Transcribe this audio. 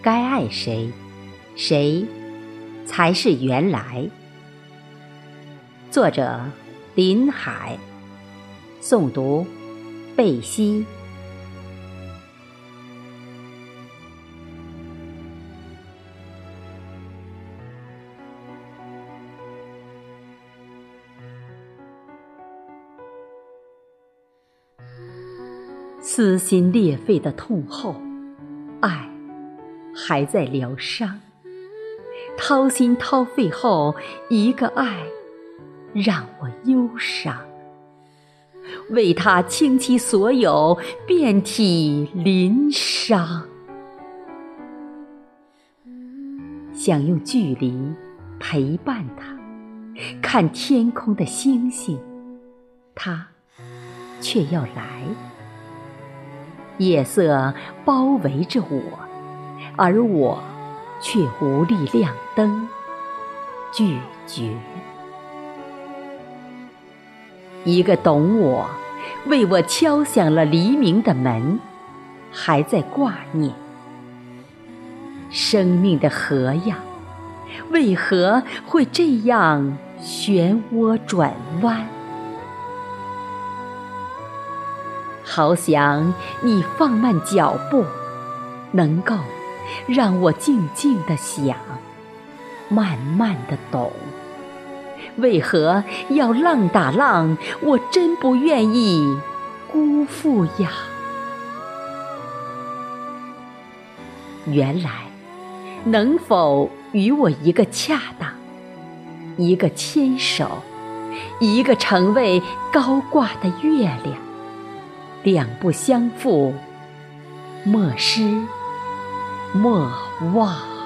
该爱谁，谁才是原来。作者：林海，诵读：贝西。撕心裂肺的痛后，爱还在疗伤。掏心掏肺后，一个爱让我忧伤。为他倾其所有，遍体鳞伤。想用距离陪伴他，看天空的星星，他却要来。夜色包围着我，而我却无力亮灯，拒绝。一个懂我，为我敲响了黎明的门，还在挂念。生命的河呀，为何会这样漩涡转弯？好想你放慢脚步，能够让我静静的想，慢慢的懂。为何要浪打浪？我真不愿意辜负呀。原来，能否与我一个恰当，一个牵手，一个成为高挂的月亮？两不相负，莫失莫忘。